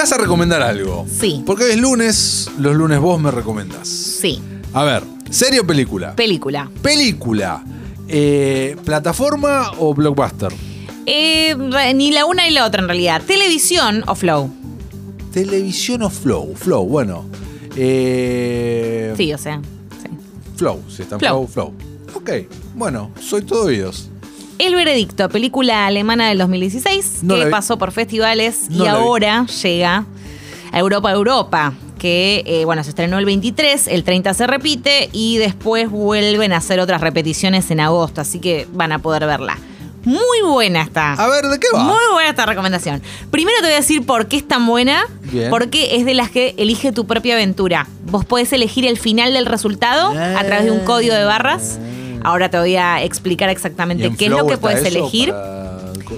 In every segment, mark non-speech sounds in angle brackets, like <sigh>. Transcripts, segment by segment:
Vas a recomendar algo. Sí. Porque hoy es lunes, los lunes vos me recomendás. Sí. A ver, ¿serie o película? Película. película. Eh, ¿Plataforma o blockbuster? Eh, ni la una ni la otra en realidad. Televisión o flow. ¿Televisión o flow? Flow, bueno. Eh, Sí, o sea. sí. Flow, si está en flow, Flow. flow. Ok, bueno, soy todo oídos. El Veredicto, película alemana del 2016, No la que pasó por festivales No y vi. ahora llega a Europa, Europa, que eh, bueno, se estrenó el 23, el 30 se repite y después vuelven a hacer otras repeticiones en agosto, así que van a poder verla. Muy buena está. A ver, ¿de qué va? Muy buena esta recomendación. Primero te voy a decir por qué es tan buena. Bien. Porque es de las que elige tu propia aventura. Vos podés elegir el final del resultado a través de un código de barras. Ahora te voy a explicar ¿Y exactamente en qué es lo que puedes elegir. para-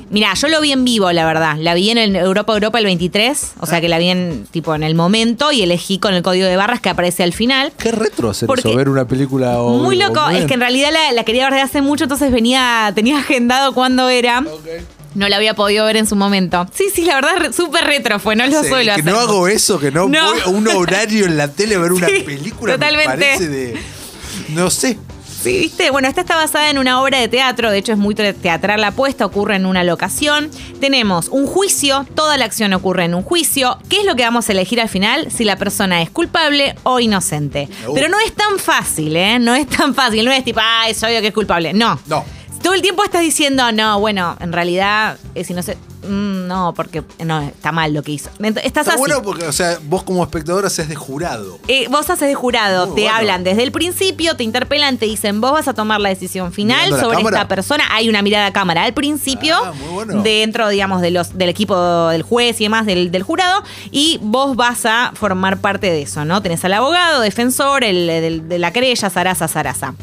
Mira, yo lo vi en vivo, la verdad. La vi en el Europa Europa el 23, o sea que la vi en tipo en el momento y elegí con el código de barras que aparece al final. Qué retro hacer Porque- eso, ver una película o. Muy loco, es que en realidad la, la quería ver de hace mucho, entonces venía, tenía agendado cuándo era. No la había podido ver en su momento. Sí, sí, la verdad, súper retro fue, no lo Sí, suelo que hacer. no hago eso, que no, No. voy a un horario en la tele a ver una <laughs> Sí, película. totalmente. Me parece de. No sé. Sí, viste. Bueno, esta está basada en una obra de teatro, de hecho es muy te- teatral la apuesta, ocurre en una locación. Tenemos un juicio, toda la acción ocurre en un juicio. ¿Qué es lo que vamos a elegir al final? Si la persona es culpable o inocente. Uh. Pero no es tan fácil, ¿eh? No es tan fácil, no es tipo, ah, es obvio que es culpable. No. No. Todo el tiempo estás diciendo, no, bueno, en realidad es inocente. Mm, no, porque no, está mal lo que hizo. Ent- Estás Está así. bueno porque, o sea, vos como espectador haces de jurado. Eh, vos haces de jurado, Muy te bueno. hablan desde el principio, te interpelan, te dicen, vos vas a tomar la decisión final ¿Mirando la sobre esta persona. Hay una mirada a cámara al principio, Ah, bueno. dentro, digamos, de los, del equipo del juez y demás, del, del jurado, y vos vas a formar parte de eso, ¿no? Tenés al abogado, defensor, el, del- de la querella, Sarasa, Sarasa.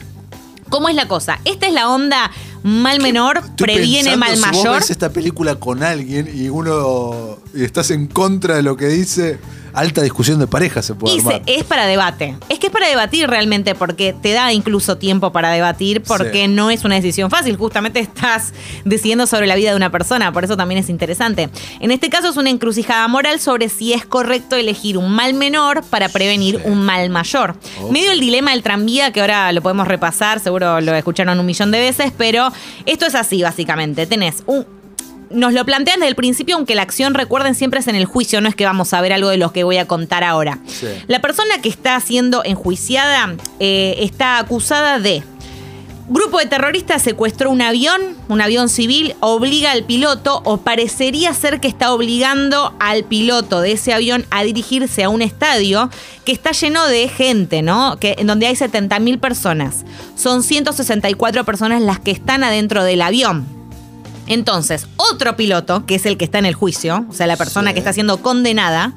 ¿Cómo es la cosa? Esta es la onda mal menor, Estoy previene pensando, mal si mayor. Vos ves esta película con alguien y uno y estás en contra de lo que dice, alta discusión de pareja se puede Y se- armar. es para debate. Es que es para debatir realmente porque te da incluso tiempo para debatir porque Sí. no es una decisión fácil. Justamente <laughs> estás decidiendo sobre la vida de una persona, por eso también es interesante. En este caso es una encrucijada moral sobre si es correcto elegir un mal menor para prevenir Sí. un mal mayor. Medio el dilema del tranvía que ahora lo podemos repasar, seguro lo escucharon un millón de veces, pero esto es así básicamente. Tenés un, nos lo plantean desde el principio, aunque la acción, recuerden, siempre es en el juicio, no es que vamos a ver algo de lo que voy a contar ahora. Sí. La persona que está siendo enjuiciada eh, está acusada de... Grupo de terroristas secuestró un avión, un avión civil, obliga al piloto o parecería ser que está obligando al piloto de ese avión a dirigirse a un estadio que está lleno de gente, ¿no? Que, en donde hay 70.000 personas. Son 164 personas las que están adentro del avión. Entonces, otro piloto, que es el que está en el juicio, o sea, la persona Sí. que está siendo condenada,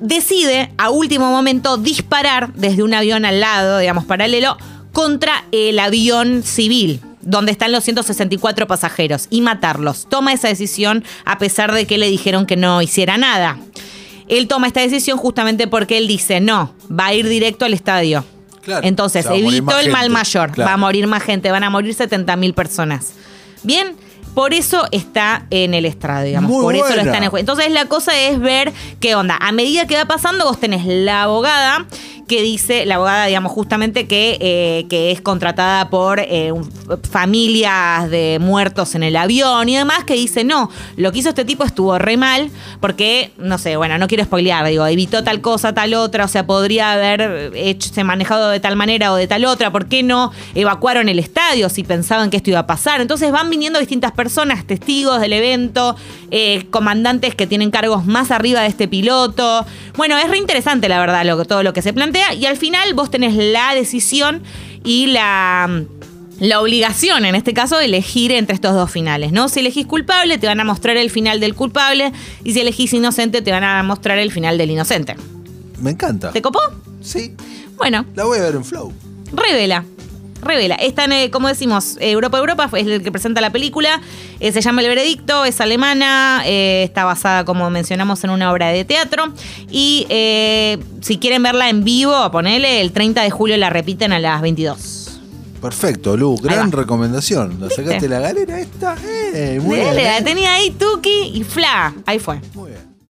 decide a último momento disparar desde un avión al lado, digamos, paralelo, contra el avión civil donde están los 164 pasajeros y matarlos. Toma esa decisión a pesar de que le dijeron que no hiciera nada. Él toma esta decisión justamente porque él dice, no, va a ir directo al estadio. Claro, Entonces, más el mal mayor. claro. Va a morir más gente, van a morir 70.000 personas. Bien, por eso está en el estrado, digamos. Muy por eso lo buena. está en el juez. Entonces, la cosa es ver qué onda. A medida que va pasando, vos tenés la abogada que dice, la abogada, digamos, justamente que, eh, que es contratada por eh, familias de muertos en el avión y demás, que dice, no, lo que hizo este tipo estuvo re mal, porque, no sé, bueno, no quiero spoilear, digo, evitó tal cosa, tal otra, o sea, podría haber hecho, se manejado de tal manera o de tal otra, ¿por qué no evacuaron el estadio si pensaban que esto iba a pasar? Entonces van viniendo distintas personas, testigos del evento, eh, comandantes que tienen cargos más arriba de este piloto. Bueno, es re interesante, la verdad, todo lo que se plantea. Y al final vos tenés la decisión y la. La obligación, en este caso, de elegir entre estos dos finales, ¿no? Si elegís culpable, te van a mostrar el final del culpable, y si elegís inocente, te van a mostrar el final del inocente. Me encanta. ¿Te copó? Sí, Bueno, la voy a ver en Flow. Revela. Revela. Está en, eh, como decimos, Europa Europa es el que presenta la película. Eh, se llama El Veredicto, es alemana, eh, está basada, como mencionamos, en una obra de teatro. Y eh, si quieren verla en vivo, ponele, el 30 de julio la repiten a las 22. Perfecto, Lu. Gran recomendación. ¿La sacaste la galera esta? Eh, muy bien. la tenía ahí Tuki y Fla. Ahí fue. Muy bien.